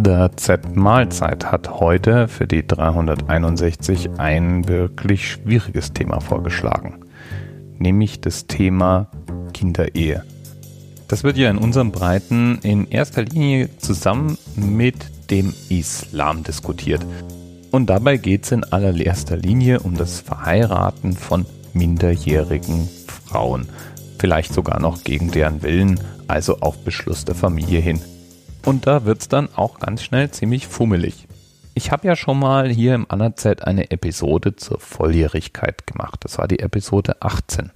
Der Z-Mahlzeit hat heute für die 361 ein wirklich schwieriges Thema vorgeschlagen, nämlich das Thema Kinderehe. Das wird ja in unserem Breiten in erster Linie zusammen mit dem Islam diskutiert. Und dabei geht es in allererster Linie um das Verheiraten von minderjährigen Frauen, vielleicht sogar noch gegen deren Willen, also auf Beschluss der Familie hin. Und da wird es dann auch ganz schnell ziemlich fummelig. Ich habe ja schon mal hier im Anerzeit eine Episode zur Volljährigkeit gemacht. Das war die Episode 18.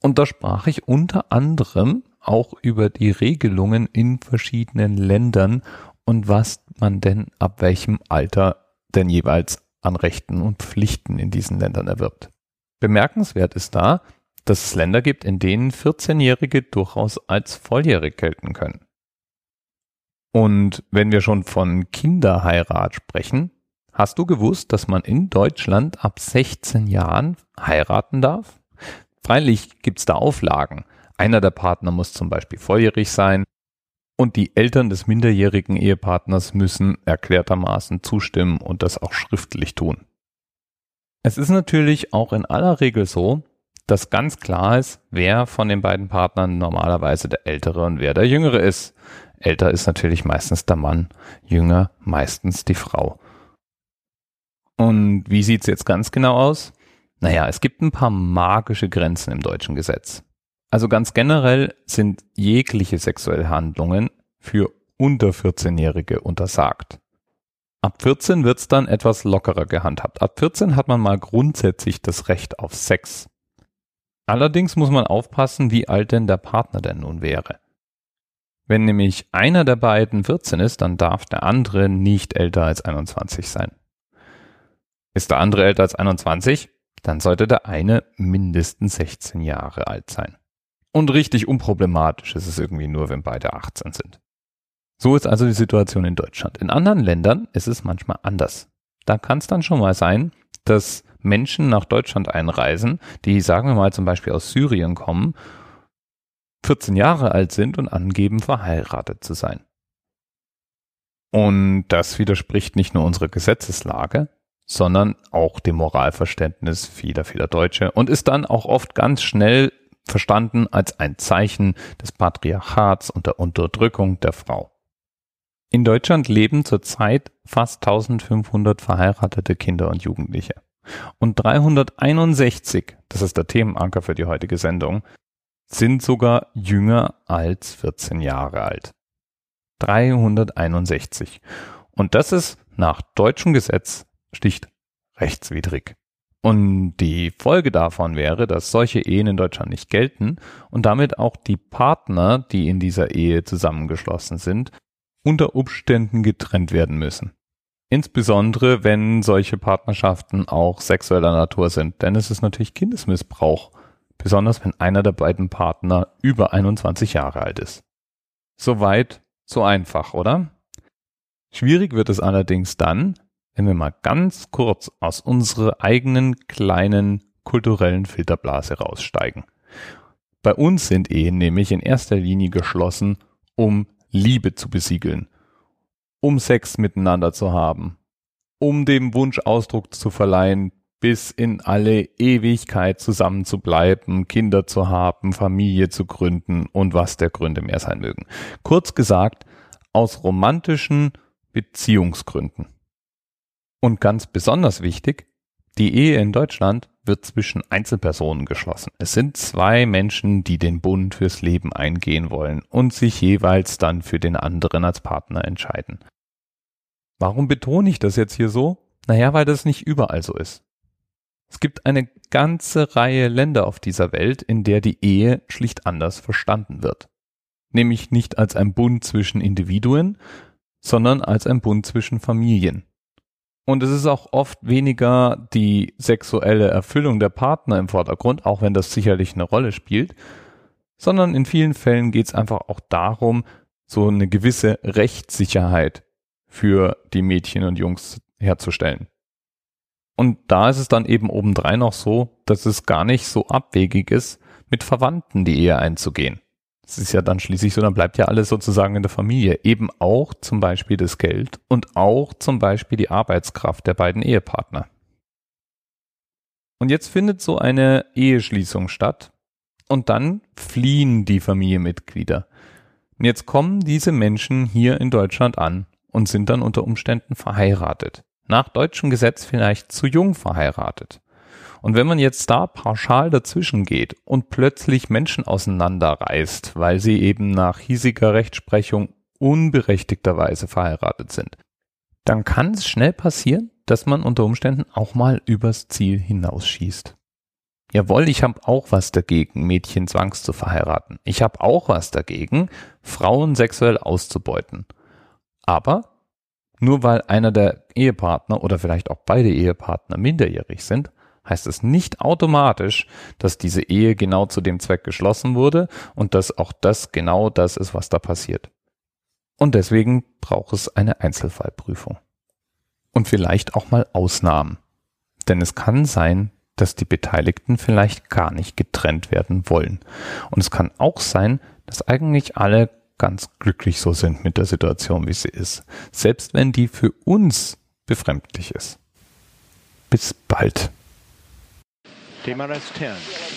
Und da sprach ich unter anderem auch über die Regelungen in verschiedenen Ländern und was man denn ab welchem Alter denn jeweils an Rechten und Pflichten in diesen Ländern erwirbt. Bemerkenswert ist da, dass es Länder gibt, in denen 14-Jährige durchaus als volljährig gelten können. Und wenn wir schon von Kinderheirat sprechen, hast du gewusst, dass man in Deutschland ab 16 Jahren heiraten darf? Freilich gibt's da Auflagen. Einer der Partner muss zum Beispiel volljährig sein und die Eltern des minderjährigen Ehepartners müssen erklärtermaßen zustimmen und das auch schriftlich tun. Es ist natürlich auch in aller Regel so, dass ganz klar ist, wer von den beiden Partnern normalerweise der ältere und wer der jüngere ist. Älter ist natürlich meistens der Mann, jünger meistens die Frau. Und wie sieht's jetzt ganz genau aus? Naja, es gibt ein paar magische Grenzen im deutschen Gesetz. Also ganz generell sind jegliche sexuelle Handlungen für unter 14-Jährige untersagt. Ab 14 wird's dann etwas lockerer gehandhabt. Ab 14 hat man mal grundsätzlich das Recht auf Sex. Allerdings muss man aufpassen, wie alt denn der Partner denn nun wäre. Wenn nämlich einer der beiden 14 ist, dann darf der andere nicht älter als 21 sein. Ist der andere älter als 21, dann sollte der eine mindestens 16 Jahre alt sein. Und richtig unproblematisch ist es irgendwie nur, wenn beide 18 sind. So ist also die Situation in Deutschland. In anderen Ländern ist es manchmal anders. Da kann es dann schon mal sein, dass Menschen nach Deutschland einreisen, die, sagen wir mal, zum Beispiel aus Syrien kommen 14 Jahre alt sind und angeben, verheiratet zu sein. Und das widerspricht nicht nur unserer Gesetzeslage, sondern auch dem Moralverständnis vieler, vieler Deutsche und ist dann auch oft ganz schnell verstanden als ein Zeichen des Patriarchats und der Unterdrückung der Frau. In Deutschland leben zurzeit fast 1500 verheiratete Kinder und Jugendliche. Und 361, das ist der Themenanker für die heutige Sendung, sind sogar jünger als 14 Jahre alt. 361. Und das ist nach deutschem Gesetz schlicht rechtswidrig. Und die Folge davon wäre, dass solche Ehen in Deutschland nicht gelten und damit auch die Partner, die in dieser Ehe zusammengeschlossen sind, unter Umständen getrennt werden müssen. Insbesondere wenn solche Partnerschaften auch sexueller Natur sind, denn es ist natürlich Kindesmissbrauch besonders wenn einer der beiden Partner über 21 Jahre alt ist. Soweit, so einfach, oder? Schwierig wird es allerdings dann, wenn wir mal ganz kurz aus unserer eigenen kleinen kulturellen Filterblase raussteigen. Bei uns sind Ehen nämlich in erster Linie geschlossen, um Liebe zu besiegeln, um Sex miteinander zu haben, um dem Wunsch Ausdruck zu verleihen, bis in alle Ewigkeit zusammen zu bleiben, Kinder zu haben, Familie zu gründen und was der Gründe mehr sein mögen. Kurz gesagt, aus romantischen Beziehungsgründen. Und ganz besonders wichtig, die Ehe in Deutschland wird zwischen Einzelpersonen geschlossen. Es sind zwei Menschen, die den Bund fürs Leben eingehen wollen und sich jeweils dann für den anderen als Partner entscheiden. Warum betone ich das jetzt hier so? Naja, weil das nicht überall so ist. Es gibt eine ganze Reihe Länder auf dieser Welt, in der die Ehe schlicht anders verstanden wird. Nämlich nicht als ein Bund zwischen Individuen, sondern als ein Bund zwischen Familien. Und es ist auch oft weniger die sexuelle Erfüllung der Partner im Vordergrund, auch wenn das sicherlich eine Rolle spielt, sondern in vielen Fällen geht es einfach auch darum, so eine gewisse Rechtssicherheit für die Mädchen und Jungs herzustellen. Und da ist es dann eben obendrein noch so, dass es gar nicht so abwegig ist, mit Verwandten die Ehe einzugehen. Es ist ja dann schließlich so, dann bleibt ja alles sozusagen in der Familie. Eben auch zum Beispiel das Geld und auch zum Beispiel die Arbeitskraft der beiden Ehepartner. Und jetzt findet so eine Eheschließung statt und dann fliehen die Familienmitglieder. Und jetzt kommen diese Menschen hier in Deutschland an und sind dann unter Umständen verheiratet. Nach deutschem Gesetz vielleicht zu jung verheiratet. Und wenn man jetzt da pauschal dazwischen geht und plötzlich Menschen auseinanderreißt, weil sie eben nach hiesiger Rechtsprechung unberechtigterweise verheiratet sind, dann kann es schnell passieren, dass man unter Umständen auch mal übers Ziel hinausschießt. Jawohl, ich habe auch was dagegen, Mädchen zwangs zu verheiraten. Ich habe auch was dagegen, Frauen sexuell auszubeuten. Aber nur weil einer der Ehepartner oder vielleicht auch beide Ehepartner minderjährig sind, heißt es nicht automatisch, dass diese Ehe genau zu dem Zweck geschlossen wurde und dass auch das genau das ist, was da passiert. Und deswegen braucht es eine Einzelfallprüfung. Und vielleicht auch mal Ausnahmen. Denn es kann sein, dass die Beteiligten vielleicht gar nicht getrennt werden wollen. Und es kann auch sein, dass eigentlich alle ganz glücklich so sind mit der Situation, wie sie ist. Selbst wenn die für uns befremdlich ist. Bis bald. TMRS 10,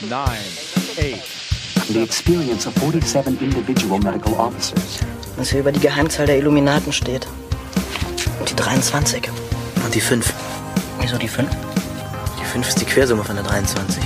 9, 8. The experience of 47 individual medical officers. Was hier über die Geheimzahl der Illuminaten steht. Und die 23. Und die 5. Wieso die 5? Die 5 ist die Quersumme von der 23.